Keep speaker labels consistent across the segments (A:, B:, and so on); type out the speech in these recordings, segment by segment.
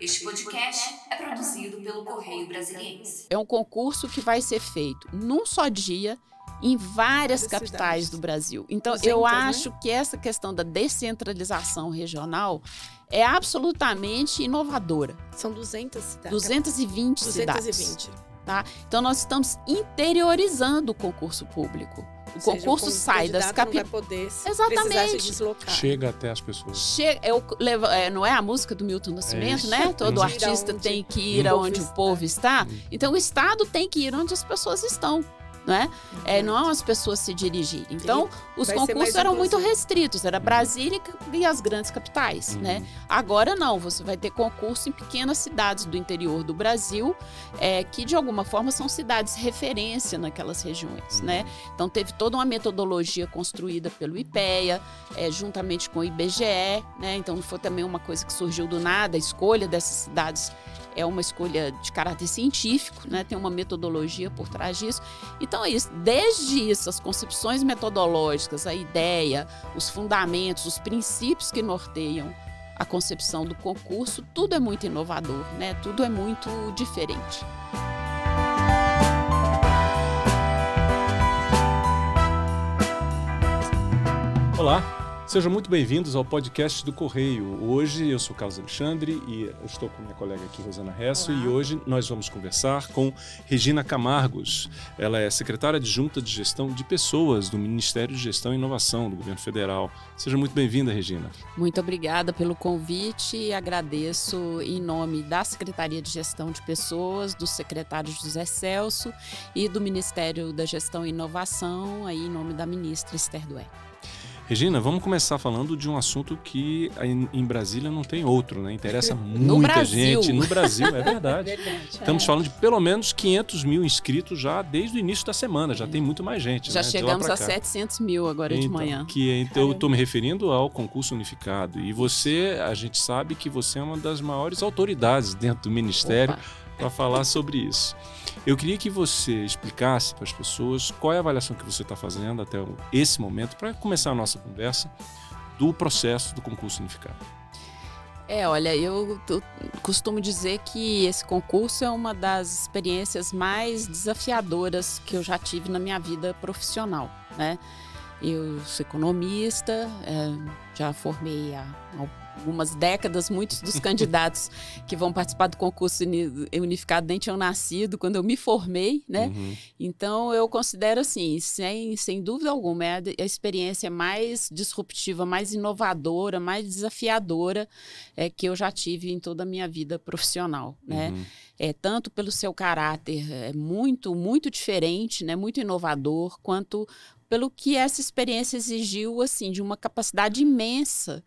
A: Este podcast é produzido pelo Correio Brasiliense.
B: É um concurso que vai ser feito num só dia em várias capitais do Brasil. Então,
C: 200,
B: eu
C: né?
B: acho que essa questão da descentralização regional é absolutamente inovadora.
C: São 200 cidades.
B: 220 cidades.
C: 220.
B: Tá? Então, nós estamos interiorizando o concurso público. O
C: Ou seja,
B: concurso
C: o
B: sai das capitais. Exatamente.
C: se deslocar.
D: Chega até as pessoas.
B: Chega, é o- leva- é, não é a música do Milton Nascimento,
D: isso.
B: né? Todo
D: Ir
B: artista tem que ir aonde o povo está.
D: Hum.
B: Então o Estado tem que ir onde as pessoas estão. Não é? É, não as pessoas se dirigirem. Então, os concursos eram muito restritos, era Brasília e as grandes capitais,
D: Uhum.
B: né? Agora não, você vai ter concurso em pequenas cidades do interior do Brasil, é, que de alguma forma são cidades referência naquelas regiões,
D: Uhum.
B: né? Então teve toda uma metodologia construída pelo IPEA, é, juntamente com o IBGE, né? Então foi também uma coisa que surgiu do nada, a escolha dessas cidades é uma escolha de caráter científico, né? Tem uma metodologia por trás disso. Então é isso, desde isso, as concepções metodológicas, a ideia, os fundamentos, os princípios que norteiam a concepção do concurso, tudo é muito inovador, né? Tudo é muito diferente.
D: Olá, sejam muito bem-vindos ao podcast do Correio. Hoje eu sou Carlos Alexandre e estou com minha colega aqui, Rosana Resso,
C: Olá.
D: e hoje nós vamos conversar com Regina Camargos. Ela é secretária adjunta de gestão de pessoas do Ministério de Gestão e Inovação do Governo Federal. Seja muito bem-vinda, Regina.
B: Muito obrigada pelo convite e agradeço em nome da Secretaria de Gestão de Pessoas, do secretário José Celso e do Ministério da Gestão e Inovação, aí em nome da ministra Esther Dué.
D: Regina, vamos começar falando de um assunto que em Brasília não tem outro, né? Interessa
B: No
D: muita
B: Brasil.
D: gente no Brasil, é verdade.
C: Verdade.
D: Estamos falando de pelo menos 500 mil inscritos já desde o início da semana. Já tem muito mais gente.
B: Já
D: né? De
B: chegamos a
D: cá.
B: 700 mil agora de
D: Então,
B: manhã.
D: Que então, eu estou me referindo ao concurso unificado. E você, a gente sabe que você é uma das maiores autoridades dentro do Ministério
B: Opa.
D: Para falar sobre isso. Eu queria que você explicasse para as pessoas qual é a avaliação que você está fazendo até esse momento, para começar a nossa conversa, do processo do concurso unificado.
B: É, olha, eu costumo dizer que esse concurso é uma das experiências mais desafiadoras que eu já tive na minha vida profissional, né? Eu sou economista, é, já formei há algumas décadas, muitos dos candidatos que vão participar do concurso uni- unificado nem tinham nascido quando eu me formei, né?
D: Uhum.
B: Então, eu considero assim, sem, sem dúvida alguma, é a experiência mais disruptiva, mais inovadora, mais desafiadora é, que eu já tive em toda a minha vida profissional, né?
D: Uhum.
B: É, tanto pelo seu caráter é, muito, muito diferente, né? Muito inovador, quanto pelo que essa experiência exigiu, assim, de uma capacidade imensa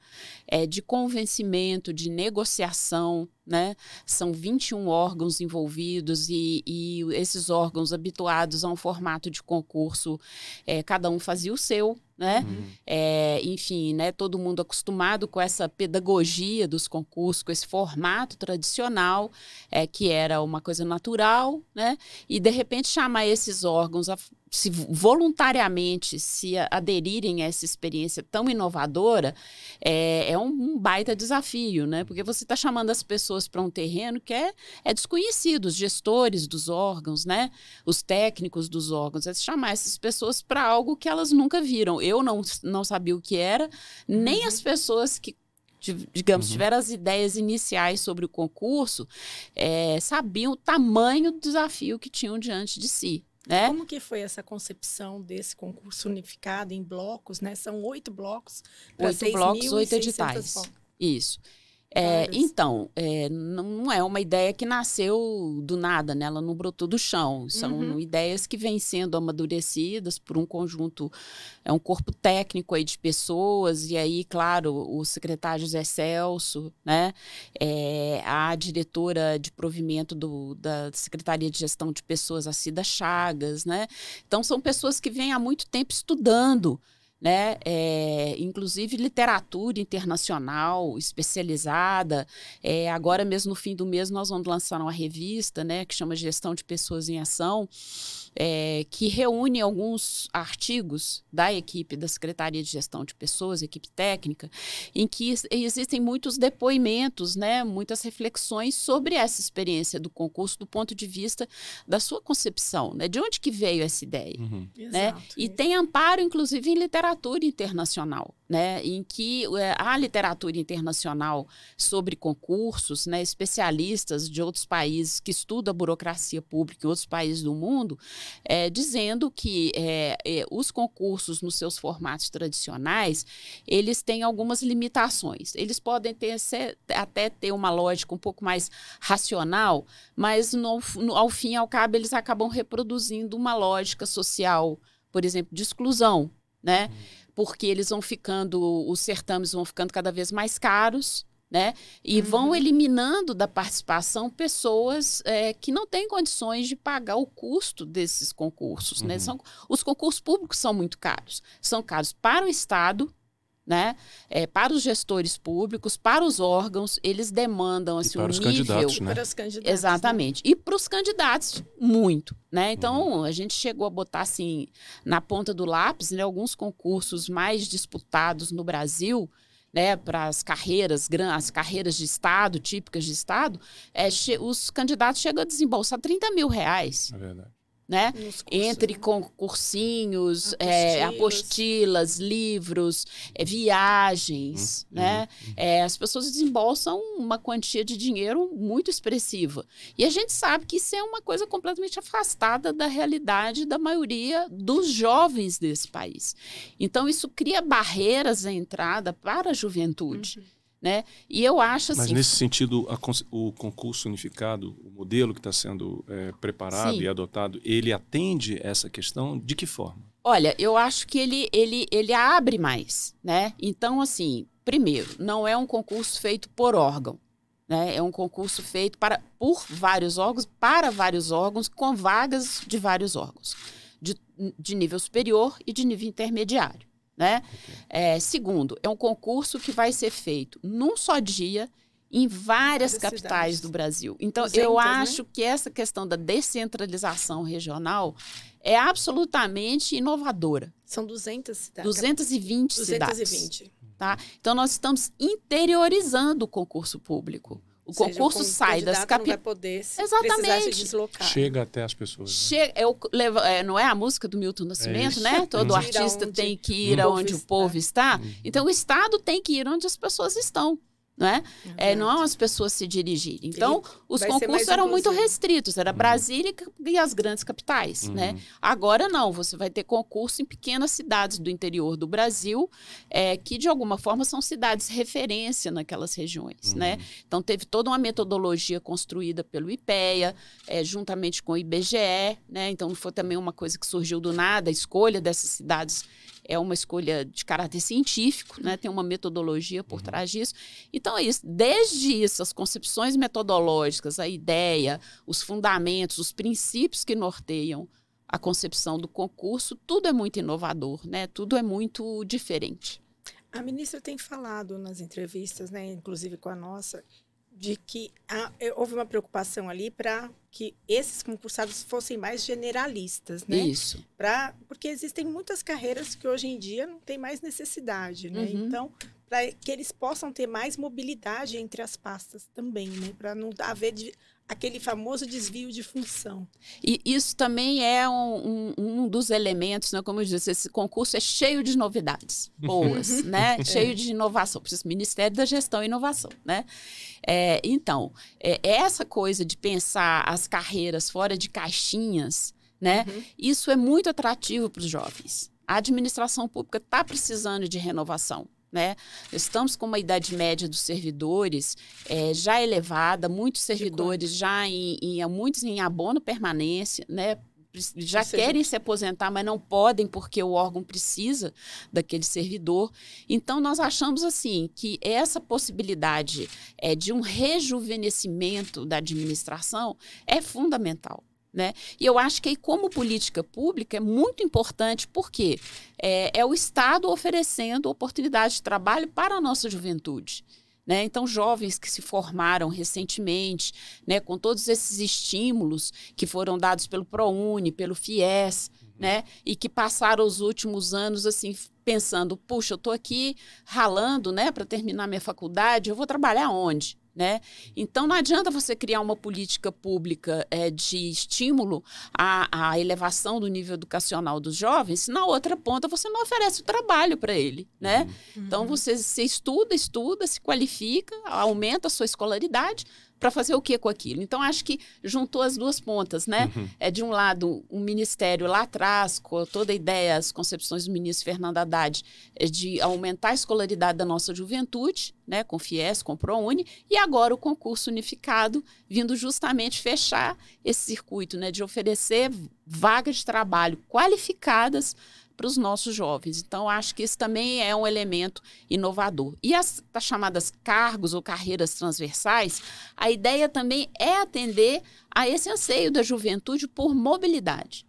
B: é, de convencimento, de negociação, né? São 21 órgãos envolvidos e, e esses órgãos habituados a um formato de concurso, é, cada um fazia o seu, né?
D: Uhum.
B: É, enfim, né, todo mundo acostumado com essa pedagogia dos concursos, com esse formato tradicional, é, que era uma coisa natural, né? E de repente chamar esses órgãos a se voluntariamente se aderirem a essa experiência tão inovadora é, é um, um baita desafio, né? Porque você está chamando as pessoas para um terreno que é, é desconhecido, os gestores dos órgãos, né? Os técnicos dos órgãos, é chamar essas pessoas para algo que elas nunca viram. Eu não, não sabia o que era, nem as pessoas que digamos,
D: Uhum.
B: tiveram as ideias iniciais sobre o concurso, é, sabiam o tamanho do desafio que tinham diante de si. Né?
C: Como que foi essa concepção desse concurso unificado em blocos, né? São oito blocos.
B: Oito blocos,
C: 6.600
B: oito editais.
C: vagas.
B: Isso. É, então, é, não é uma ideia que nasceu do nada, né? Ela não brotou do chão. São
C: Uhum.
B: ideias que vêm sendo amadurecidas por um conjunto, é um corpo técnico aí de pessoas, e aí, claro, o secretário José Celso, né? É, a diretora de provimento do, da Secretaria de Gestão de Pessoas, a Cida Chagas, né? Então, são pessoas que vêm há muito tempo estudando né? É, inclusive literatura internacional especializada. É, agora mesmo no fim do mês nós vamos lançar uma revista, né, que chama Gestão de Pessoas em Ação, é, que reúne alguns artigos da equipe da Secretaria de Gestão de Pessoas, equipe técnica, em que existem muitos depoimentos, né, muitas reflexões sobre essa experiência do concurso do ponto de vista da sua concepção, né, de onde que veio essa ideia,
D: Uhum.
B: né?
C: Exato,
B: E tem amparo, inclusive, em literatura internacional, né? Em que é, a literatura internacional sobre concursos, né? Especialistas de outros países que estudam a burocracia pública em outros países do mundo, é, dizendo que é, os concursos nos seus formatos tradicionais, eles têm algumas limitações. Eles podem ter, ser- até ter uma lógica um pouco mais racional, mas no- no- ao fim e ao cabo eles acabam reproduzindo uma lógica social, por exemplo, de exclusão, né? Porque eles vão ficando, os certames vão ficando cada vez mais caros, né? E vão
C: Uhum.
B: eliminando da participação pessoas é, que não têm condições de pagar o custo desses concursos, né?
D: Uhum.
B: São, os concursos públicos são muito caros. São caros para o Estado, né? É, para os gestores públicos, para os órgãos, eles demandam assim,
D: para
B: um
D: os
B: nível
D: candidatos, né?
C: Para os candidatos. né?
B: Exatamente. E para os candidatos, muito. Né?
D: Uhum.
B: Então, a gente chegou a botar assim, na ponta do lápis, né, alguns concursos mais disputados no Brasil. Né, para as carreiras, as carreiras de Estado, típicas de Estado, é, os candidatos chegam a desembolsar 30 mil reais.
D: É verdade.
B: Né? Entre concursinhos, é,
C: Apostilas.
B: apostilas, livros, é, viagens,
D: Uhum,
B: né? É, as pessoas desembolsam uma quantia de dinheiro muito expressiva. E a gente sabe que isso é uma coisa completamente afastada da realidade da maioria dos jovens desse país. Então, isso cria barreiras à entrada para a juventude. Né? E eu acho
D: Mas
B: assim.
D: nesse sentido, a o concurso unificado, o modelo que está sendo é, preparado
B: Sim.
D: e adotado, ele atende essa questão de que forma?
B: Olha, eu acho que ele, ele, ele abre mais, né? Então, assim, primeiro, não é um concurso feito por órgão, né? É um concurso feito para, por vários órgãos, para vários órgãos, com vagas de vários órgãos, de, de nível superior e de nível intermediário, né? É, segundo, é um concurso que vai ser feito num só dia em várias
C: Várias
B: capitais
C: cidades.
B: do Brasil. Então,
C: 200,
B: eu
C: né?
B: acho que essa questão da descentralização regional é absolutamente inovadora.
C: São 200 cidades.
B: 220 cidades.
C: 220.
B: Tá? Então, nós estamos interiorizando o concurso público. O
C: Ou seja,
B: concurso
C: con-
B: sai das capitais.
C: poder se
B: Exatamente.
C: se deslocar.
D: Chega até as pessoas. né?
B: Che- é o- leva- é, não é a música do Milton Nascimento,
D: isso.
B: né? Todo
C: ir
B: artista tem que
C: o
B: ir aonde o povo está.
D: Uhum.
B: Então, o Estado tem que ir onde as pessoas estão. Não é? É,
C: Exato.
B: não as pessoas se dirigirem. Então, os
C: vai ser
B: concursos eram muito restritos, era Brasília e as grandes capitais,
D: Uhum.
B: né? Agora não, você vai ter concurso em pequenas cidades do interior do Brasil, é, que de alguma forma são cidades referência naquelas regiões,
D: Uhum.
B: né? Então teve toda uma metodologia construída pelo IPEA, é, juntamente com o IBGE, né? Então não foi também uma coisa que surgiu do nada, a escolha dessas cidades é uma escolha de caráter científico, né? Tem uma metodologia por trás disso. Então é isso, desde isso, as concepções metodológicas, a ideia, os fundamentos, os princípios que norteiam a concepção do concurso, tudo é muito inovador, né? Tudo é muito diferente.
C: A ministra tem falado nas entrevistas, né, inclusive com a nossa, de que eh, houve uma preocupação ali para que esses concursados fossem mais generalistas, né?
B: Isso.
C: Pra, porque existem muitas carreiras que hoje em dia não tem mais necessidade, né?
B: Uhum.
C: Então, para que eles possam ter mais mobilidade entre as pastas também, né? Para não haver aquele famoso desvio de função.
B: E isso também é um, um- um dos elementos, né? Como eu disse, esse concurso é cheio de novidades boas, né? Cheio de inovação. Por isso, Ministério da Gestão e Inovação, né? É, então, é, essa coisa de pensar as carreiras fora de caixinhas, né?
C: Uhum.
B: Isso é muito atrativo para os jovens. A administração pública está precisando de renovação. Né? Estamos com uma idade média dos servidores é, já elevada, muitos servidores já em, em- muitos em abono permanência, né? Já
C: seja,
B: querem se aposentar, mas não podem porque o órgão precisa daquele servidor. Então, nós achamos assim que essa possibilidade é, de um rejuvenescimento da administração é fundamental. Né? E eu acho que aí, como política pública é muito importante, porque é, é o Estado oferecendo oportunidade de trabalho para a nossa juventude. Né? Então, jovens que se formaram recentemente, né, com todos esses estímulos que foram dados pelo ProUni, pelo FIES, uhum. né, e que passaram os últimos anos assim pensando, puxa, eu estou aqui ralando né, para terminar minha faculdade, eu vou trabalhar onde? Né? Então, não adianta você criar uma política pública é, de estímulo à, à, elevação do nível educacional dos jovens, se na outra ponta você não oferece o trabalho para ele. Né? Uhum. Então, você, você estuda, estuda, se qualifica, aumenta a sua escolaridade, para fazer o que com aquilo? Então, acho que juntou as duas pontas, né? Uhum. É, de um lado, um ministério lá atrás, com toda a ideia, as concepções do ministro Fernando Haddad, é de aumentar a escolaridade da nossa juventude, né? Com FIES, com ProUni, e agora o concurso unificado, vindo justamente fechar esse circuito, né? De oferecer vagas de trabalho qualificadas para os nossos jovens. Então, acho que isso também é um elemento inovador. E as, as chamadas cargos ou carreiras transversais, a ideia também é atender a esse anseio da juventude por mobilidade.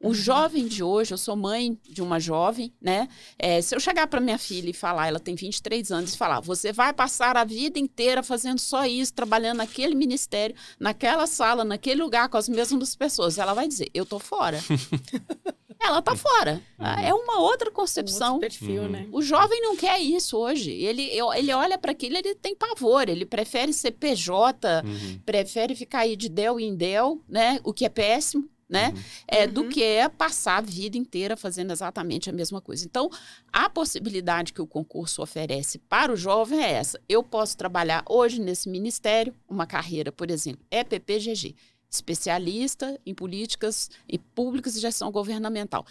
B: O jovem de hoje, eu sou mãe de uma jovem, né? É, se eu chegar para minha filha e falar, ela tem 23 anos, e falar, você vai passar a vida inteira fazendo só isso, trabalhando naquele ministério, naquela sala, naquele lugar, com as mesmas pessoas, ela vai dizer, eu tô fora. ela tá fora. Uhum. É uma outra concepção. Um
C: perfil, uhum. né?
B: O jovem não quer isso hoje. Ele, ele olha para aquilo, ele tem pavor. Ele prefere ser PJ, uhum. prefere ficar aí de del em del, né? O que é péssimo. Né? Uhum. É, do uhum. que é passar a vida inteira fazendo exatamente a mesma coisa. Então, a possibilidade que o concurso oferece para o jovem é essa. Eu posso trabalhar hoje nesse ministério, uma carreira, por exemplo, EPPGG especialista em políticas e públicas e gestão governamental.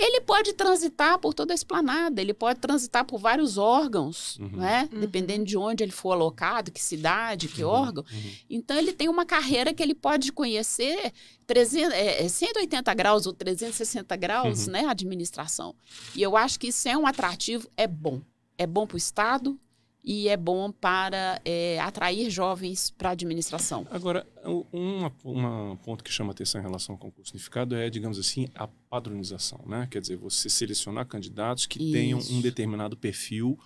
B: Ele pode transitar por toda a esplanada, ele pode transitar por vários órgãos, uhum. né? Uhum. Dependendo de onde ele for alocado, que cidade, que uhum. órgão. Uhum. Então, ele tem uma carreira que ele pode conhecer 300, é, 180 é, graus ou 360 graus, uhum. né? A administração. E eu acho que isso é um atrativo, é bom. É bom para o Estado, e é bom para é, atrair jovens para a administração.
D: Agora, um ponto que chama atenção em relação ao concurso unificado é, digamos assim, a padronização, né? Quer dizer, você selecionar candidatos que Isso. tenham um determinado perfil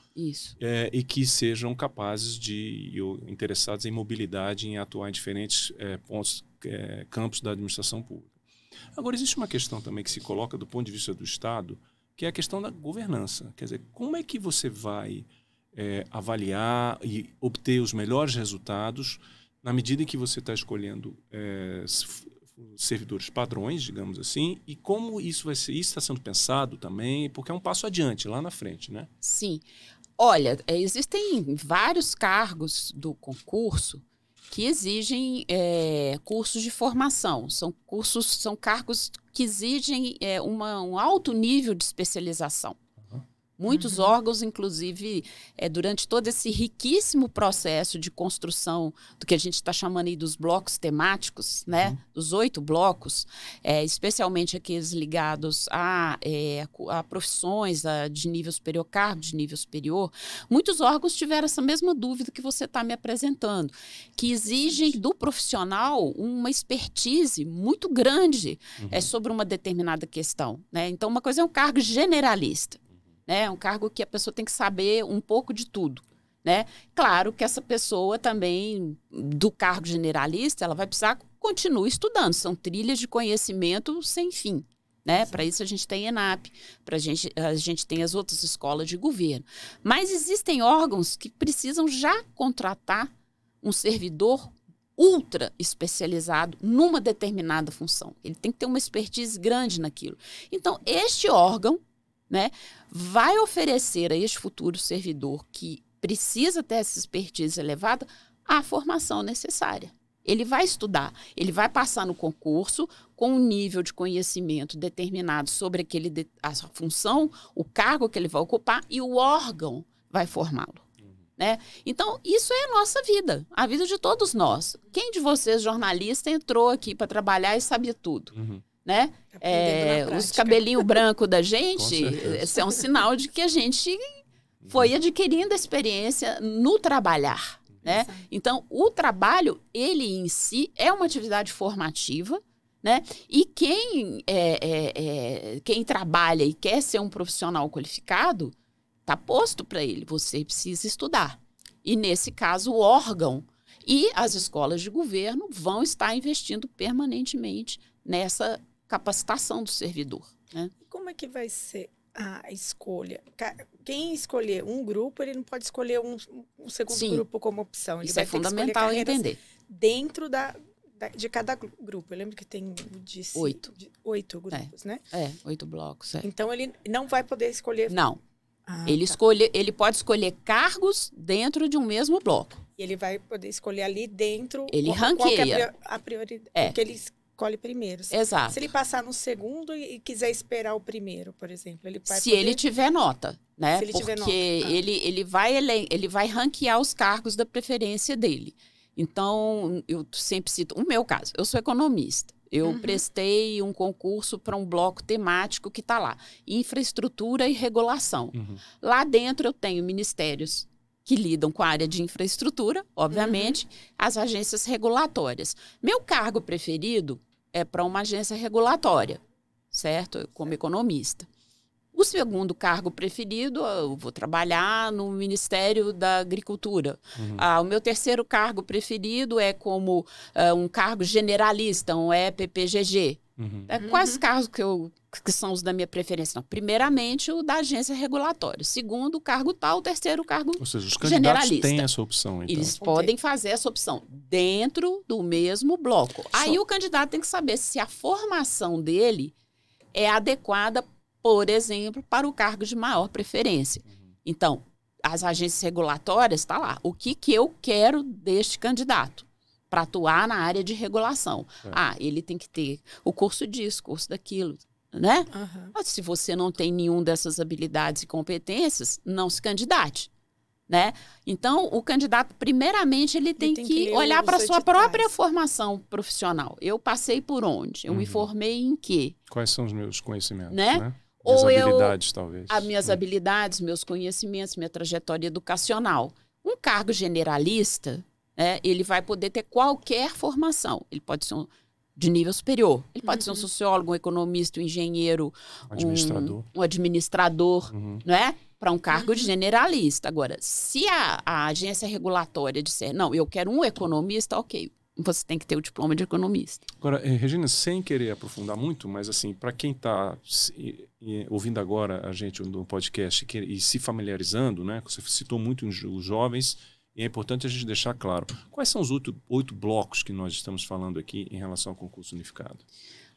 D: é, e que sejam capazes de, ou interessados em mobilidade, em atuar em diferentes é, pontos, é, campos da administração pública. Agora, existe uma questão também que se coloca do ponto de vista do Estado, que é a questão da governança. Quer dizer, como é que você vai é, avaliar e obter os melhores resultados na medida em que você está escolhendo é, servidores padrões, digamos assim, e como isso vai ser, isso está sendo pensado também, porque é um passo adiante lá na frente, né?
B: Sim. Olha, é, existem vários cargos do concurso que exigem é, cursos de formação. São cursos, são cargos que exigem é, uma, um alto nível de especialização. Muitos uhum. órgãos, inclusive, é, durante todo esse riquíssimo processo de construção do que a gente está chamando aí dos blocos temáticos, né? Uhum. Dos oito blocos, é, especialmente aqueles ligados a, é, a profissões a, de nível superior, cargo de nível superior, muitos órgãos tiveram essa mesma dúvida que você está me apresentando, que exigem do profissional uma expertise muito grande uhum. é, sobre uma determinada questão. Né? Então, uma coisa é um cargo generalista né? É um cargo que a pessoa tem que saber um pouco de tudo. Né? Claro que essa pessoa também, do cargo generalista, ela vai precisar continuar estudando. São trilhas de conhecimento sem fim. Né? Para isso a gente tem ENAP, para gente, a gente tem as outras escolas de governo. Mas existem órgãos que precisam já contratar um servidor ultra especializado numa determinada função. Ele tem que ter uma expertise grande naquilo. Então, este órgão né, vai oferecer a este futuro servidor que precisa ter essa expertise elevada a formação necessária. Ele vai estudar, ele vai passar no concurso com um nível de conhecimento determinado sobre aquele de, a função, o cargo que ele vai ocupar e o órgão vai formá-lo. Né? Então, isso é a nossa vida, a vida de todos nós. Quem de vocês, jornalista, entrou aqui para trabalhar e sabia tudo? Uhum né? É, os cabelinhos brancos da gente, esse é um sinal de que a gente foi adquirindo experiência no trabalhar, né? Então, o trabalho, ele em si é uma atividade formativa, Né? E quem, é, é, é, quem trabalha e quer ser um profissional qualificado, está posto para ele, você precisa estudar. E nesse caso, o órgão e as escolas de governo vão estar investindo permanentemente nessa capacitação do servidor. Né?
C: Como é que vai ser a escolha? Quem escolher um grupo, ele não pode escolher um, um segundo Sim. grupo como opção. Ele
B: Isso é fundamental entender.
C: Dentro da, da, de cada grupo. Eu lembro que tem disse,
B: oito.
C: De, oito grupos,
B: é.
C: né?
B: É, oito blocos. É.
C: Então ele não vai poder escolher.
B: Não. Ah, ele, tá. escolhe, ele pode escolher cargos dentro de um mesmo bloco.
C: E ele vai poder escolher ali dentro.
B: Ele qual, ranqueia.
C: Qual é a prioridade. É. que ele escolhe primeiro. Se,
B: Exato.
C: Se ele passar no segundo e, quiser esperar o primeiro, por exemplo, ele
B: vai
C: Se
B: poder... ele tiver nota, né?
C: Se ele
B: Porque
C: tiver nota. Ah.
B: ele, ele, vai, ele, ele vai ranquear os cargos da preferência dele. Então, eu sempre cito o meu caso. Eu sou economista. Eu uhum. prestei um concurso para um bloco temático que está lá: infraestrutura e regulação. Uhum. Lá dentro eu tenho ministérios que lidam com a área de infraestrutura, obviamente, uhum. as agências regulatórias. Meu cargo preferido é para uma agência regulatória, certo? Como economista. O segundo cargo preferido, eu vou trabalhar no Ministério da Agricultura. Uhum. Ah, o meu terceiro cargo preferido é como uh, um cargo generalista, um EPPGG. Uhum. É, quais uhum. cargos que, eu, que são os da minha preferência? Não. Primeiramente, o da agência regulatória. Segundo, o cargo tal. O terceiro, o cargo
D: Ou seja, os candidatos têm essa opção, então.
B: Eles podem fazer essa opção dentro do mesmo bloco. Só... Aí o candidato tem que saber se a formação dele é adequada por exemplo, para o cargo de maior preferência. Então, as agências regulatórias está lá. O que, que eu quero deste candidato para atuar na área de regulação? É. Ah, ele tem que ter o curso disso, curso daquilo, né? Uhum. Se você não tem nenhum dessas habilidades e competências, não se candidate. Né? Então, o candidato, primeiramente, ele tem, ele tem que, que olhar para a sua própria formação profissional. Eu passei por onde? Eu uhum. me formei em quê?
D: Quais são os meus conhecimentos?
B: Né?
D: né?
B: Ou
D: habilidades,
B: eu,
D: talvez.
B: As minhas hum. habilidades, meus conhecimentos, minha trajetória educacional. Um cargo generalista, né, ele vai poder ter qualquer formação. Ele pode ser um, de nível superior. Ele pode uhum. ser um uhum. sociólogo, um economista, um engenheiro,
D: administrador.
B: um, um administrador, uhum. não é? Para um cargo uhum. de generalista. Agora, se a, a agência regulatória disser, não, eu quero um economista, ok, você tem que ter o diploma de economista.
D: Agora, eh, Regina, sem querer aprofundar muito, mas assim, para quem está ouvindo agora a gente no podcast e se familiarizando, né? Você citou muito os jovens e é importante a gente deixar claro. Quais são os oito, oito blocos que nós estamos falando aqui em relação ao concurso unificado?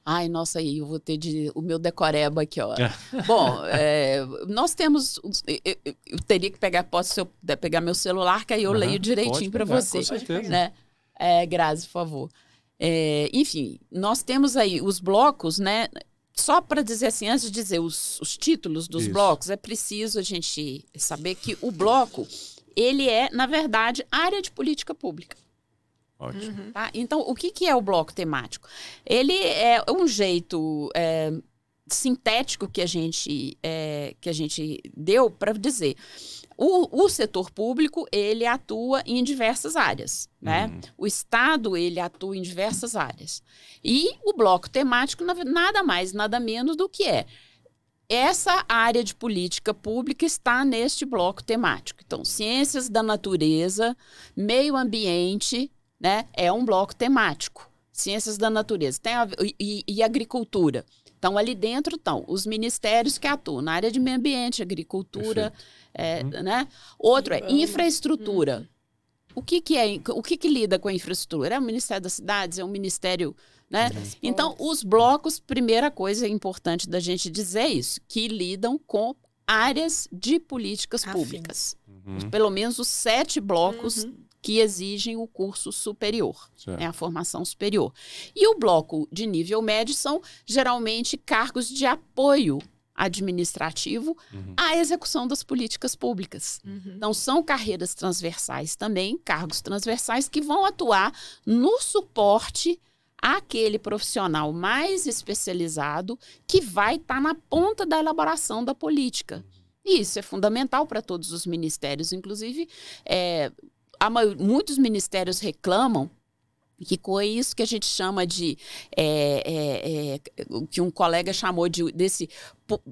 B: Ai, nossa, aí eu vou ter de, o meu decoreba aqui, ó. Bom, é, nós temos. Eu, eu, teria que pegar, posso eu pegar meu celular, que aí eu uhum, leio direitinho para você. Com certeza. Né? É, Grazi, por favor. É, enfim, nós temos aí os blocos, né? Só para dizer assim, antes de dizer os, os títulos dos Isso. blocos, é preciso a gente saber que o bloco, ele é, na verdade, área de política pública.
D: Ótimo. Uhum.
B: Tá? Então, o que, que é o bloco temático? Ele é um jeito é, sintético que a gente, é, que a gente deu para dizer o, o, setor público, ele atua em diversas áreas, né? Uhum. O Estado, ele atua em diversas áreas. E o bloco temático, nada mais, nada menos do que é. Essa área de política pública está neste bloco temático. Então, ciências da natureza, meio ambiente, né? É um bloco temático. Ciências da natureza tem a, e, e agricultura. Então, ali dentro estão os ministérios que atuam na área de meio ambiente, agricultura, é, uhum. né? Outro é infraestrutura. Uhum. O que, que é? O que, que lida com a infraestrutura? É o Ministério das Cidades, é o Ministério. Né? Então, os blocos, primeira coisa importante da gente dizer é isso, que lidam com áreas de políticas Afim. públicas. Uhum. Pelo menos os sete blocos uhum que exigem o curso superior, né, a formação superior. E o bloco de nível médio são geralmente cargos de apoio administrativo uhum. à execução das políticas públicas. Uhum. Então, são carreiras transversais também, cargos transversais que vão atuar no suporte àquele profissional mais especializado que vai estar tá na ponta da elaboração da política. E isso é fundamental para todos os ministérios, inclusive. É, muitos ministérios reclamam que foi isso que a gente chama de é, é, é, o que um colega chamou de desse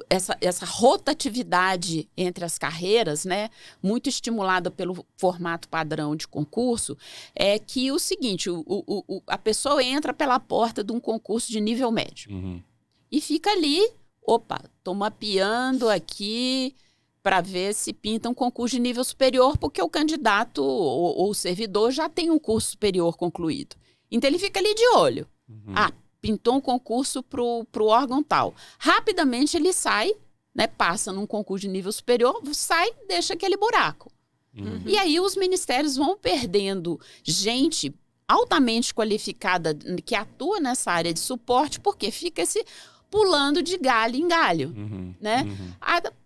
B: essa, essa rotatividade entre as carreiras, né, muito estimulada pelo formato padrão de concurso, é que o seguinte, o, o, o a pessoa entra pela porta de um concurso de nível médio uhum. e fica ali, opa, tô mapeando aqui para ver se pinta um concurso de nível superior, porque o candidato ou, ou o servidor já tem um curso superior concluído. Então ele fica ali de olho. Uhum. Ah, pintou um concurso para o órgão tal. Rapidamente ele sai, né, passa num concurso de nível superior, sai, deixa aquele buraco. Uhum. E aí os ministérios vão perdendo gente altamente qualificada que atua nessa área de suporte, porque fica esse pulando de galho em galho, uhum, né? Uhum.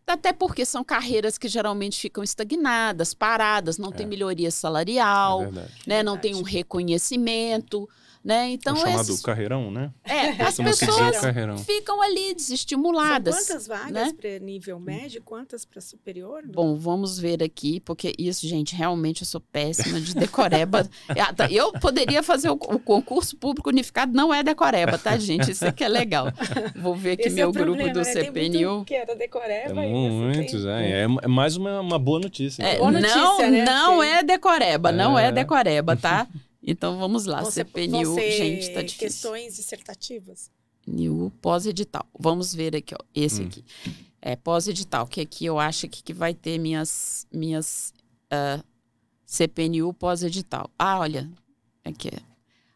B: Até porque são carreiras que geralmente ficam estagnadas, paradas, não é. tem melhoria salarial, é né? Não tem um reconhecimento. Né? Então,
D: é chamado esses... carreirão, né?
B: É, as pessoas ficam ali desestimuladas.
C: São quantas vagas né? para nível médio, quantas para superior?
B: Bom, vamos ver aqui, porque isso, gente, realmente eu sou péssima de decoreba. Ah, tá, eu poderia fazer o, o, concurso público unificado, não é decoreba, tá, gente? Isso aqui é legal. Vou ver aqui Esse meu é grupo problema, do né? CPNU.
C: que era decoreba.
D: É muitos, é, é, é. mais uma, uma boa notícia.
B: É, boa notícia não, né? não é decoreba, não é, é decoreba, tá? Então vamos lá, vão CPNU, ser, gente, tá difícil.
C: questões dissertativas?
B: NIU pós-edital. Vamos ver aqui, ó, esse hum. aqui. É pós-edital, que aqui eu acho que, que vai ter minhas minhas uh, ah, CPNU pós-edital. Ah, olha, aqui é.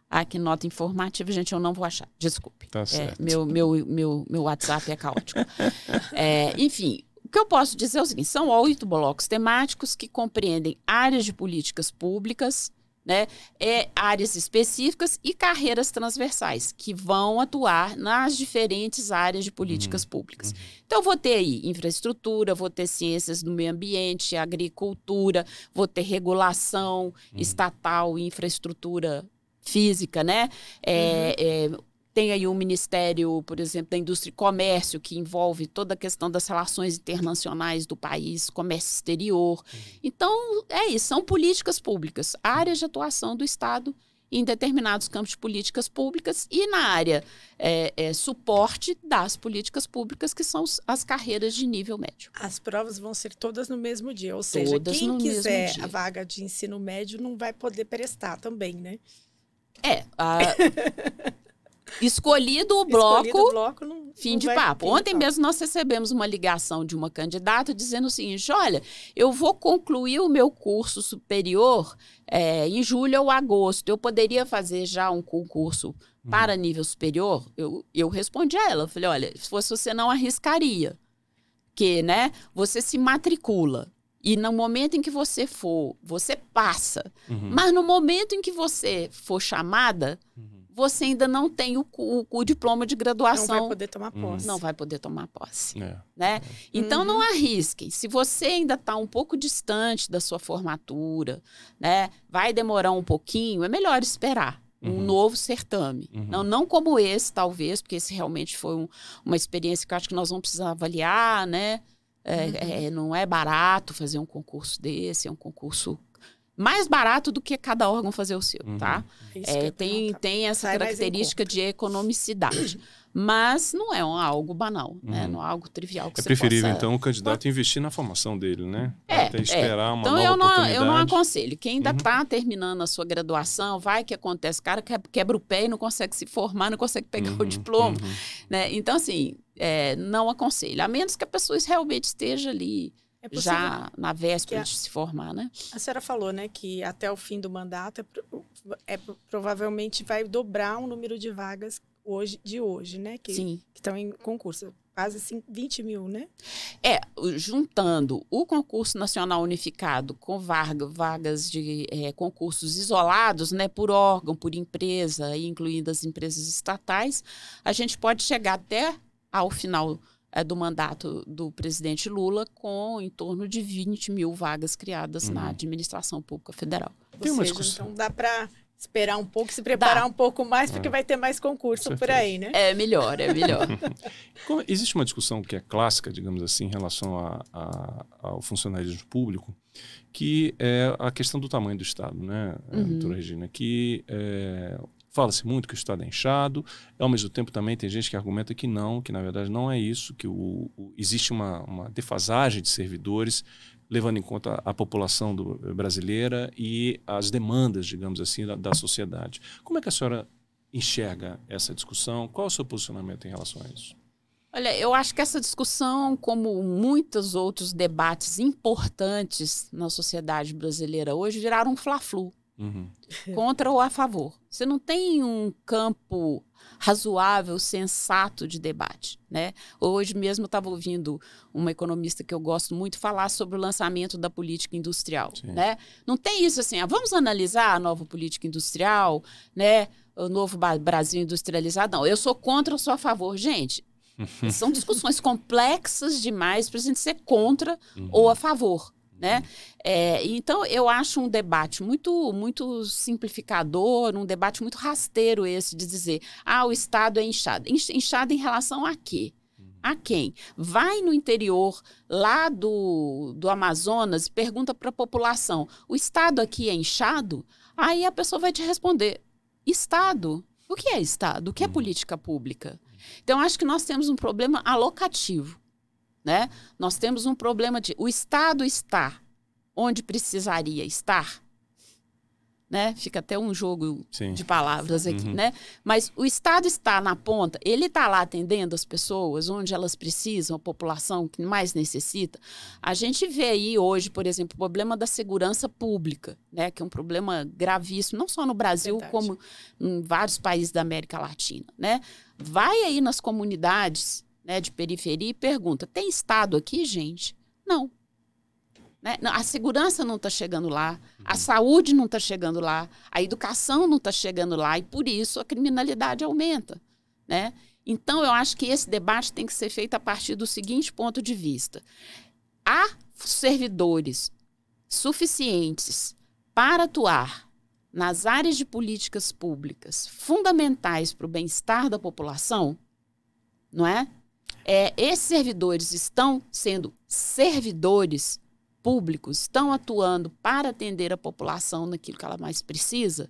B: Ah, que nota informativa, gente, eu não vou achar. Desculpe.
D: Tá certo.
B: É, meu, meu, meu, meu WhatsApp é caótico. é, enfim, o que eu posso dizer é o seguinte: são oito blocos temáticos que compreendem áreas de políticas públicas, né? É áreas específicas e carreiras transversais que vão atuar nas diferentes áreas de políticas uhum. públicas. Uhum. Então, vou ter aí infraestrutura, vou ter ciências do meio ambiente, agricultura, vou ter regulação uhum. estatal, infraestrutura física, né? É, uhum. é, tem aí o Ministério, por exemplo, da Indústria e Comércio, que envolve toda a questão das relações internacionais do país, comércio exterior. Uhum. Então, é isso, são políticas públicas, áreas de atuação do Estado em determinados campos de políticas públicas e na área é, é, suporte das políticas públicas, que são as carreiras de nível médio.
C: As provas vão ser todas no mesmo dia, ou seja, todas quem quiser a vaga de ensino médio não vai poder prestar também, né?
B: É, a, Escolhido o bloco, Escolhido o bloco não, fim não de papo. Ontem mesmo nós recebemos uma ligação de uma candidata dizendo o seguinte: olha, eu vou concluir o meu curso superior é, em julho ou agosto. Eu poderia fazer já um concurso uhum. para nível superior? Eu, eu respondi a ela, falei, olha, se fosse você não arriscaria. Que, né, você se matricula. E no momento em que você for, você passa. Uhum. Mas no momento em que você for chamada, uhum você ainda não tem o, o, o, diploma de graduação. Não
C: vai poder tomar hum. posse.
B: Não vai poder tomar posse. É. Né? É. Então, uhum. não arrisquem. Se você ainda está um pouco distante da sua formatura, né? vai demorar um pouquinho, é melhor esperar. Um uhum. novo certame. Uhum. Não, não como esse, talvez, porque esse realmente foi um, uma experiência que eu acho que nós vamos precisar avaliar, né? É, uhum. é, não é barato fazer um concurso desse, é um concurso mais barato do que cada órgão fazer o seu, uhum. tá? É, tem, tem essa Sai característica de economicidade. Mas não é algo banal, né? uhum. né? Não é algo trivial que
D: É preferível, possa... então, o candidato investir na formação dele, né?
B: É,
D: Até esperar é. uma
B: então,
D: nova
B: eu não,
D: oportunidade.
B: eu não aconselho. Quem ainda está uhum. terminando a sua graduação, vai que acontece. O cara quebra o pé e não consegue se formar, não consegue pegar o uhum, diploma. Uhum. Né? Então, assim, é, não aconselho. A menos que a pessoa realmente esteja ali é já na véspera a, de se formar, né?
C: A senhora falou, né, que até o fim do mandato é, é provavelmente vai dobrar o número de vagas hoje de hoje, né? Que,
B: Sim.
C: Que estão em concurso. Quase assim, 20 mil, né?
B: É, juntando o concurso nacional unificado com vaga, vagas de é, concursos isolados, né, por órgão, por empresa, incluindo as empresas estatais, a gente pode chegar até ao final é, do mandato do presidente Lula, com em torno de 20 mil vagas criadas uhum. na administração pública federal.
C: Tem uma discussão. Então dá para esperar um pouco, se preparar Dá. um pouco mais, porque é. vai ter mais concurso por aí, né?
B: É melhor, é melhor.
D: Existe uma discussão que é clássica, digamos assim, em relação a, a, ao funcionalismo público, que é a questão do tamanho do Estado, né, uhum. doutora Regina? Que é, fala-se muito que o Estado é inchado, ao mesmo tempo também tem gente que argumenta que não, que na verdade não é isso, que o, o, existe uma, uma defasagem de servidores levando em conta a população do, brasileira e as demandas, digamos assim, da, da, sociedade. Como é que a senhora enxerga essa discussão? Qual é o seu posicionamento em relação a isso?
B: Olha, eu acho que essa discussão, como muitos outros debates importantes na sociedade brasileira hoje, viraram um fla-flu. Uhum. Contra ou a favor. Você não tem um campo razoável, sensato de debate. Né? Hoje mesmo eu estava ouvindo uma economista que eu gosto muito falar sobre o lançamento da política industrial. Né? Não tem isso assim, ah, vamos analisar a nova política industrial, né? o novo Brasil industrializado. Não, eu sou contra ou sou a favor. Gente, são discussões complexas demais para a gente ser contra uhum. ou a favor. Né? É, então, eu acho um debate muito, muito simplificador, um debate muito rasteiro esse de dizer, ah, o Estado é inchado. Inchado em relação a quê? A quem? Vai no interior lá do, do Amazonas e pergunta para a população: o Estado aqui é inchado? Aí a pessoa vai te responder: Estado? O que é Estado? O que é uhum. política pública? Então, acho que nós temos um problema alocativo. Né? Nós temos um problema de o Estado está onde precisaria estar. Né? Fica até um jogo Sim. de palavras aqui, uhum. né? Mas o Estado está na ponta, ele está lá atendendo as pessoas onde elas precisam, a população que mais necessita. A gente vê aí hoje, por exemplo, o problema da segurança pública, né? Que é um problema gravíssimo, não só no Brasil, Verdade. como em vários países da América Latina, né? Vai aí nas comunidades né, de periferia e pergunta: tem Estado aqui, gente? Não. Né? A segurança não está chegando lá, a uhum. saúde não está chegando lá, a educação não está chegando lá e por isso a criminalidade aumenta. Né? Então, eu acho que esse debate tem que ser feito a partir do seguinte ponto de vista: há servidores suficientes para atuar nas áreas de políticas públicas fundamentais para o bem-estar da população, não é? É? Esses servidores estão sendo servidores públicos, estão atuando para atender a população naquilo que ela mais precisa?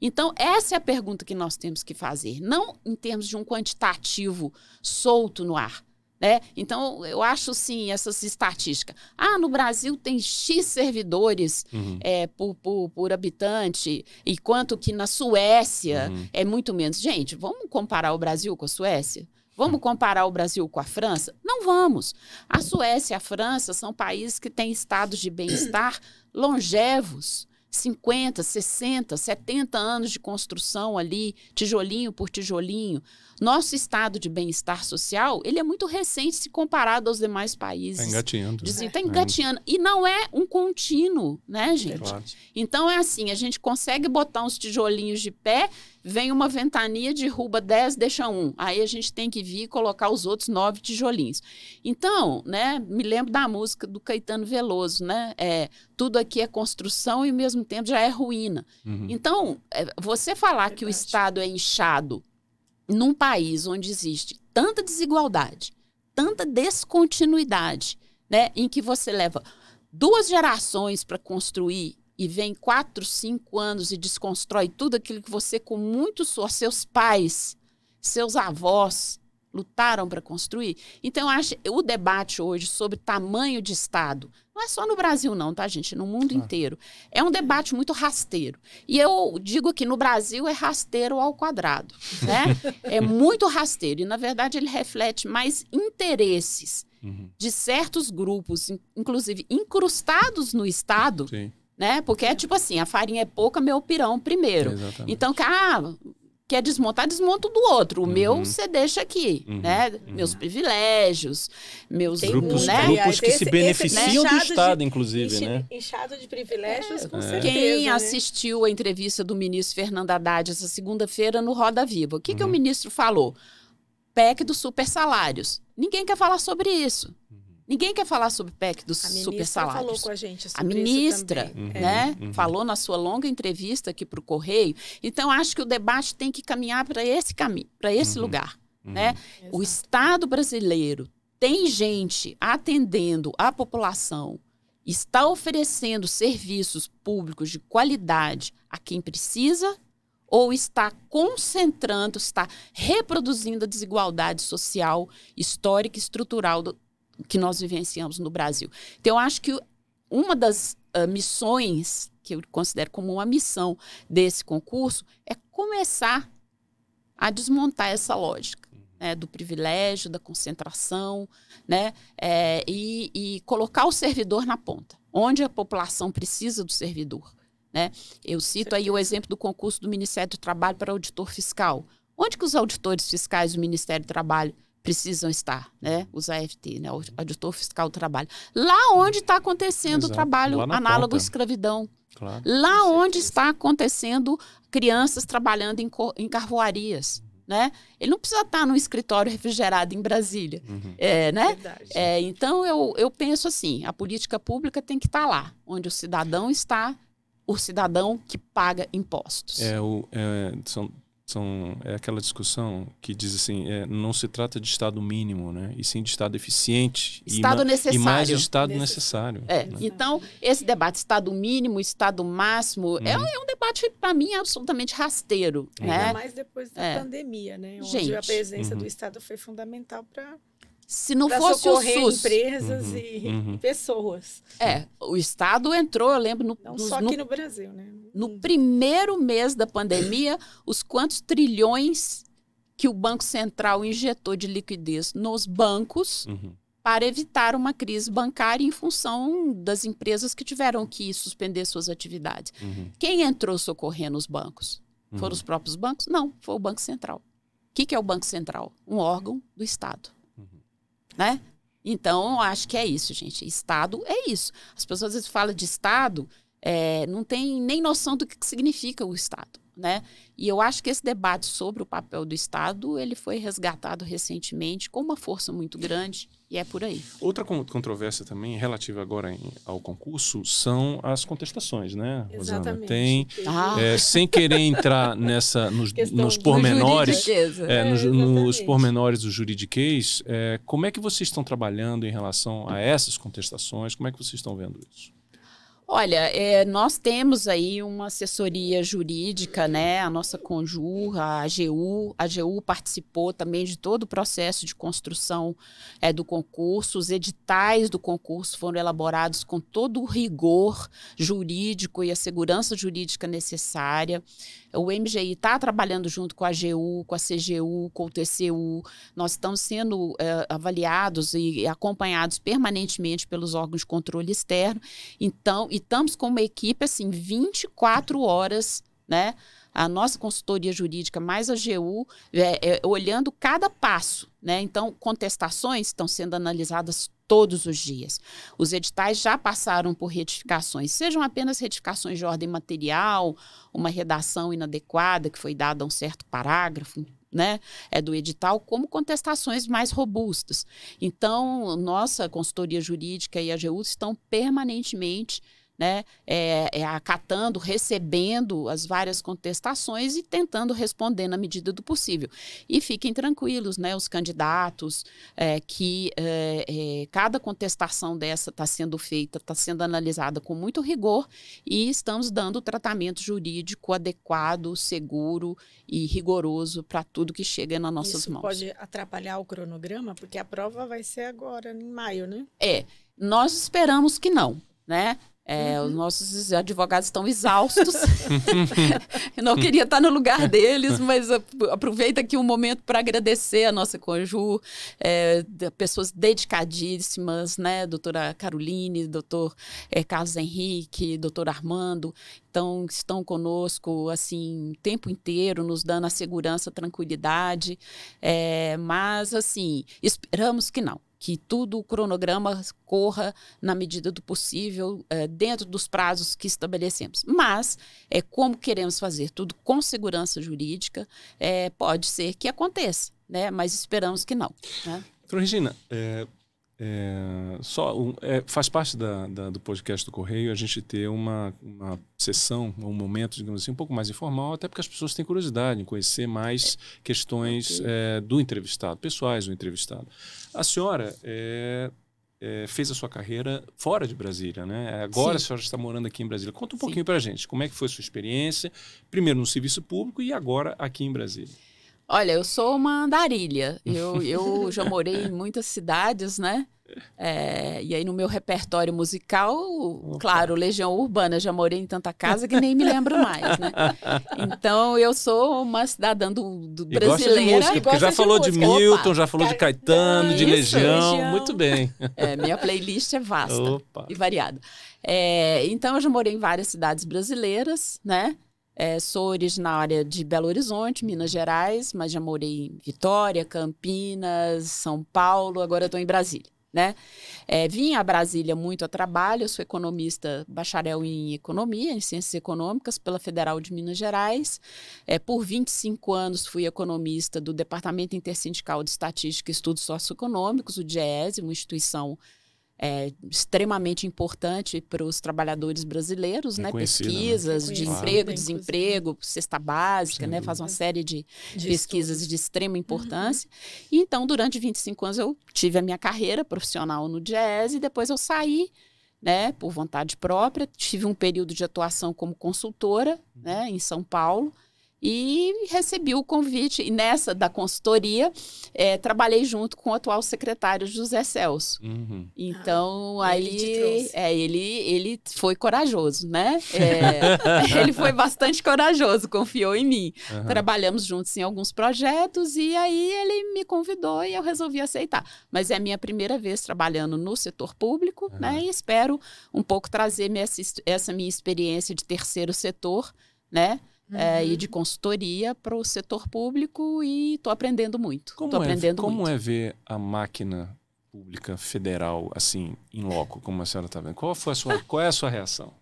B: Então, essa é a pergunta que nós temos que fazer, não em termos de um quantitativo solto no ar. Né? Então, eu acho sim essas estatísticas. Ah, no Brasil tem X servidores uhum. é, por, por, por, habitante, enquanto que na Suécia uhum. é muito menos. Gente, vamos comparar o Brasil com a Suécia? Vamos comparar o Brasil com a França? Não vamos. A Suécia e a França são países que têm estados de bem-estar longevos. 50, 60, 70 anos de construção ali, tijolinho por tijolinho. Nosso estado de bem-estar social, ele é muito recente se comparado aos demais países. Está
D: engatinhando.
B: Está engatinhando. E não é um contínuo, né, gente? Claro. Então é assim, a gente consegue botar uns tijolinhos de pé, vem uma ventania, derruba 10, deixa um. Aí a gente tem que vir e colocar os outros nove tijolinhos. Então, né, me lembro da música do Caetano Veloso, né? É, tudo aqui é construção e ao mesmo tempo já é ruína. Uhum. Então, é, você falar que o Estado é inchado num país onde existe tanta desigualdade, tanta descontinuidade, né, em que você leva duas gerações para construir e vem quatro, cinco anos e desconstrói tudo aquilo que você, com muito suor, seus pais, seus avós lutaram para construir. Então, eu acho o debate hoje sobre tamanho de Estado, não é só no Brasil, não, tá, gente? No mundo ah. inteiro. É um debate muito rasteiro. E eu digo que no Brasil é rasteiro ao quadrado, né? é muito rasteiro. E, na verdade, ele reflete mais interesses uhum. de certos grupos, inclusive incrustados no Estado. Sim né? Porque é tipo assim, a farinha é pouca, meu pirão primeiro. Exatamente. Então, ah, quer desmontar, desmonta do outro. O uhum. meu você deixa aqui, uhum. né? Uhum. Meus privilégios, meus
D: grupos, né? grupos que esse, se beneficiam esse, né? do Estado, de, inclusive,
C: enchi,
D: né?
C: Inchado de privilégios, é. com é.
B: certeza. Quem né? assistiu a entrevista do ministro Fernando Haddad essa segunda-feira no Roda Viva, o que, que o uhum. ministro falou? PEC dos super salários. Ninguém quer falar sobre isso. Ninguém quer falar sobre o PEC dos super salários.
C: falou com a gente sobre
B: A ministra,
C: uhum,
B: né, uhum. falou na sua longa entrevista aqui para o Correio. Então, acho que o debate tem que caminhar para esse caminho, para esse uhum. lugar. Uhum. Né? O Estado brasileiro tem gente atendendo a população, está oferecendo serviços públicos de qualidade a quem precisa ou está concentrando, está reproduzindo a desigualdade social, histórica e estrutural do, que nós vivenciamos no Brasil. Então, eu acho que uma das uh, missões que eu considero como uma missão desse concurso é começar a desmontar essa lógica né, do privilégio, da concentração, né, é, e, e, colocar o servidor na ponta, onde a população precisa do servidor. Né? Eu cito aí o exemplo do concurso do Ministério do Trabalho para auditor fiscal. Onde que os auditores fiscais do Ministério do Trabalho precisam estar, né? Os AFT, né? O auditor fiscal do trabalho. Lá onde está acontecendo Exato. o trabalho análogo à escravidão. Claro. Lá onde está acontecendo crianças trabalhando em, em carvoarias. Né? Ele não precisa estar no escritório refrigerado em Brasília, uhum. é, né? É, então eu, eu penso assim, a política pública tem que estar lá, onde o cidadão está, o cidadão que paga impostos.
D: É, o, é, são são é aquela discussão que diz assim é, não se trata de estado mínimo né e sim de estado eficiente
B: estado
D: e,
B: necessário
D: e mais de estado necessário,
B: é né? então esse debate estado mínimo estado máximo é, uhum. é, um debate para mim absolutamente rasteiro
C: uhum.
B: né
C: mais depois da é. pandemia né onde Gente, a presença uhum. do estado foi fundamental para
B: se não fosse o SUS.
C: empresas uhum, e uhum. pessoas.
B: É, o Estado entrou, eu lembro. No,
C: não nos, só aqui no, no, Brasil, né?
B: No primeiro mês da pandemia, os quantos trilhões que o Banco Central injetou de liquidez nos bancos uhum. para evitar uma crise bancária em função das empresas que tiveram que suspender suas atividades. Uhum. Quem entrou socorrendo os bancos? Foram uhum. os próprios bancos? Não, foi o Banco Central. O que, que é o Banco Central? Um órgão do Estado né? Então, acho que é isso, gente. Estado é isso. As pessoas às vezes falam de Estado, é, não tem nem noção do que significa o Estado, né? E eu acho que esse debate sobre o papel do Estado, ele foi resgatado recentemente com uma força muito grande e é por aí.
D: Outra controvérsia também relativa agora ao concurso são as contestações, né, Rosana? Exatamente. Tem, ah. é, sem querer entrar nessa nos, nos pormenores, é, nos, é, nos pormenores do juridiquês, é, como é que vocês estão trabalhando em relação a essas contestações? Como é que vocês estão vendo isso?
B: Olha, é, nós temos aí uma assessoria jurídica, né? A nossa Conjur, a AGU. A AGU participou também de todo o processo de construção é, do concurso. Os editais do concurso foram elaborados com todo o rigor jurídico e a segurança jurídica necessária. O MGI está trabalhando junto com a AGU, com a CGU, com o TCU. Nós estamos sendo é, avaliados e acompanhados permanentemente pelos órgãos de controle externo. Então, e estamos com uma equipe assim 24 horas, né? A nossa consultoria jurídica mais a GU é, é, olhando cada passo, né? Então, contestações estão sendo analisadas todos os dias. Os editais já passaram por retificações, sejam apenas retificações de ordem material, uma redação inadequada que foi dada a um certo parágrafo, né, é do edital, como contestações mais robustas. Então, nossa consultoria jurídica e a AGU estão permanentemente né, é, é, acatando, recebendo as várias contestações e tentando responder na medida do possível. E fiquem tranquilos, né, os candidatos, é, que é, é, cada contestação dessa está sendo feita, está sendo analisada com muito rigor e estamos dando o tratamento jurídico adequado, seguro e rigoroso para tudo que chega nas nossas
C: Isso
B: mãos.
C: pode atrapalhar o cronograma, porque a prova vai ser agora, em maio, né?
B: É, nós esperamos que não. Né? É, uhum. Os nossos advogados estão exaustos. eu não queria estar no lugar deles, mas aproveita aqui um momento para agradecer a nossa Conju, é, pessoas dedicadíssimas, né? Doutora Caroline, doutor é, Carlos Henrique, doutor Armando. Então, estão conosco, assim, o tempo inteiro, nos dando a segurança, a tranquilidade. É, mas, assim, esperamos que não que tudo o cronograma corra na medida do possível, é, dentro dos prazos que estabelecemos. Mas, é, como queremos fazer tudo com segurança jurídica, é, pode ser que aconteça, né? mas esperamos que não. Né?
D: Doutora Regina, é, é, só um, é, faz parte da, da, do podcast do Correio a gente ter uma, uma sessão, um momento, digamos assim, um pouco mais informal, até porque as pessoas têm curiosidade em conhecer mais questões é, do entrevistado, pessoais do entrevistado. A senhora é, é, fez a sua carreira fora de Brasília, né? Agora Sim. a senhora está morando aqui em Brasília. Conta um pouquinho para a gente, como é que foi a sua experiência, primeiro no serviço público e agora aqui em Brasília.
B: Olha, eu sou uma andarilha. Eu, eu já morei em muitas cidades, né? É, e aí no meu repertório musical, Opa. claro, Legião Urbana, já morei em tanta casa que nem me lembro mais, né? Então eu sou uma cidadã do, do brasileira.
D: de música, porque já falou de, Milton, Opa. já falou de Caetano, de Legião, Legião, muito bem.
B: É, minha playlist é vasta Opa. e variada. É, então eu já morei em várias cidades brasileiras, né? É, sou originária de Belo Horizonte, Minas Gerais, mas já morei em Vitória, Campinas, São Paulo, agora estou em Brasília. Né? É, vim a Brasília muito a trabalho, sou economista, bacharel em economia, em ciências econômicas, pela Federal de Minas Gerais. É, por 25 anos fui economista do Departamento Intersindical de Estatística e Estudos Socioeconômicos, o DIESE, uma instituição é, extremamente importante para os trabalhadores brasileiros, né? Pesquisas né? de emprego, desemprego, cesta básica, né? Faz uma série de, de pesquisas estudos. de extrema importância. Uhum. E então, durante 25 anos, eu tive a minha carreira profissional no jazz e depois eu saí, né? Por vontade própria. Tive um período de atuação como consultora, uhum. né? Em São Paulo. E recebi o convite, e nessa da consultoria, é, trabalhei junto com o atual secretário José Celso. Uhum. Então, ah, aí ele, é, ele, ele foi corajoso, né? É, ele foi bastante corajoso, confiou em mim. Uhum. Trabalhamos juntos em alguns projetos e aí ele me convidou e eu resolvi aceitar. Mas é a minha primeira vez trabalhando no setor público, uhum. né? E espero um pouco trazer essa, essa minha experiência de terceiro setor, né? Uhum. é, e de uhum. consultoria para o setor público e estou aprendendo muito.
D: Como,
B: tô aprendendo
D: é, como
B: muito.
D: é ver a máquina pública federal assim em loco, como a senhora está vendo? Qual, foi a sua, qual é a sua reação?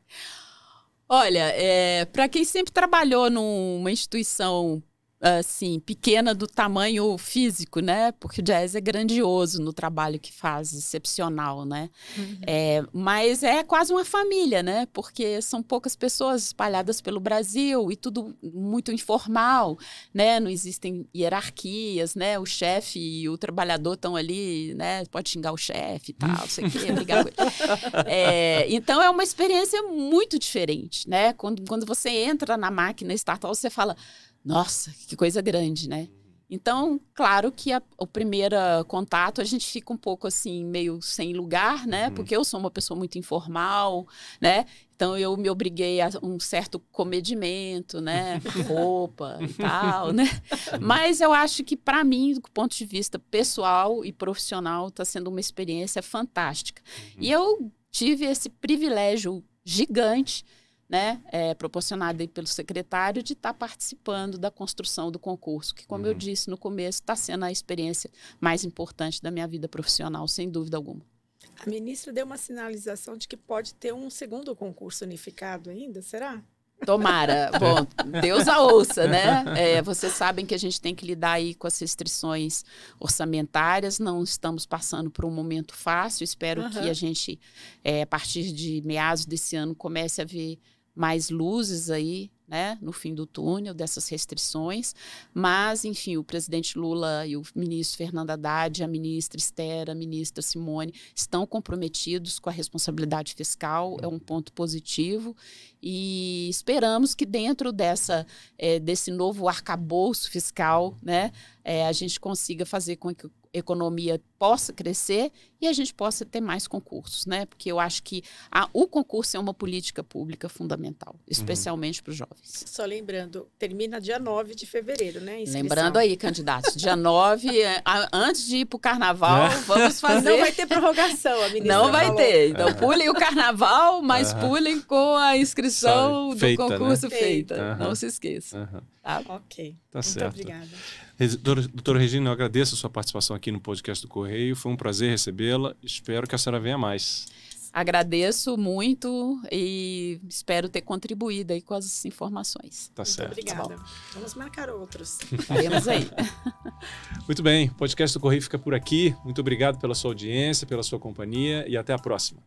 B: Olha, é, para quem sempre trabalhou numa instituição assim, pequena do tamanho físico, né? Porque o jazz é grandioso no trabalho que faz, excepcional, né? Uhum. É, mas é quase uma família, né? Porque são poucas pessoas espalhadas pelo Brasil e tudo muito informal, né? Não existem hierarquias, né? O chefe e o trabalhador estão ali, né? Pode xingar o chefe e tal, sei o quê, ligar com ele. É, então é uma experiência muito diferente, né? Quando, quando você entra na máquina estatal, você fala nossa, que coisa grande, né? Então, claro que a, o primeiro contato a gente fica um pouco assim, meio sem lugar, né? Uhum. Porque eu sou uma pessoa muito informal, né? Então eu me obriguei a um certo comedimento, né? Roupa e tal, né? Mas eu acho que para mim, do ponto de vista pessoal e profissional, está sendo uma experiência fantástica. Uhum. E eu tive esse privilégio gigante né, é, proporcionada pelo secretário, de estar tá participando da construção do concurso, que, como uhum. eu disse no começo, está sendo a experiência mais importante da minha vida profissional, sem dúvida alguma.
C: A ministra deu uma sinalização de que pode ter um segundo concurso unificado ainda, será?
B: Tomara. Bom, Deus a ouça, né? É, vocês sabem que a gente tem que lidar aí com as restrições orçamentárias, não estamos passando por um momento fácil. Espero uhum. que a gente, é, a partir de meados desse ano, comece a ver mais luzes aí, né, no fim do túnel dessas restrições, mas enfim, o presidente Lula e o ministro Fernando Haddad, a ministra Esther, a ministra Simone estão comprometidos com a responsabilidade fiscal, é um ponto positivo. E esperamos que dentro dessa é, desse novo arcabouço fiscal, né, é, a gente consiga fazer com que economia possa crescer e a gente possa ter mais concursos, né? Porque eu acho que a, o concurso é uma política pública fundamental, uhum. especialmente uhum. para os jovens.
C: Só lembrando, termina dia 9 de fevereiro, né?
B: Lembrando aí, candidatos, dia 9, é, antes de ir para o carnaval, vamos fazer.
C: Não vai ter prorrogação, a ministra
B: Não vai
C: falou.
B: ter. Então, pulem o carnaval, mas uhum. pulem com a inscrição do feita, concurso né? feita. Não se esqueça.
C: Tá? Ok.
D: Tá
C: Muito
D: certo.
C: obrigada.
D: Doutora Regina, eu agradeço a sua participação aqui no podcast do Correio. Foi um prazer recebê-la. Espero que a senhora venha mais.
B: Agradeço muito e espero ter contribuído aí com as informações.
D: Tá certo.
C: Muito obrigada. Tá Vamos marcar outros.
B: Faremos aí.
D: muito bem, o podcast do Correio fica por aqui. Muito obrigado pela sua audiência, pela sua companhia e até a próxima.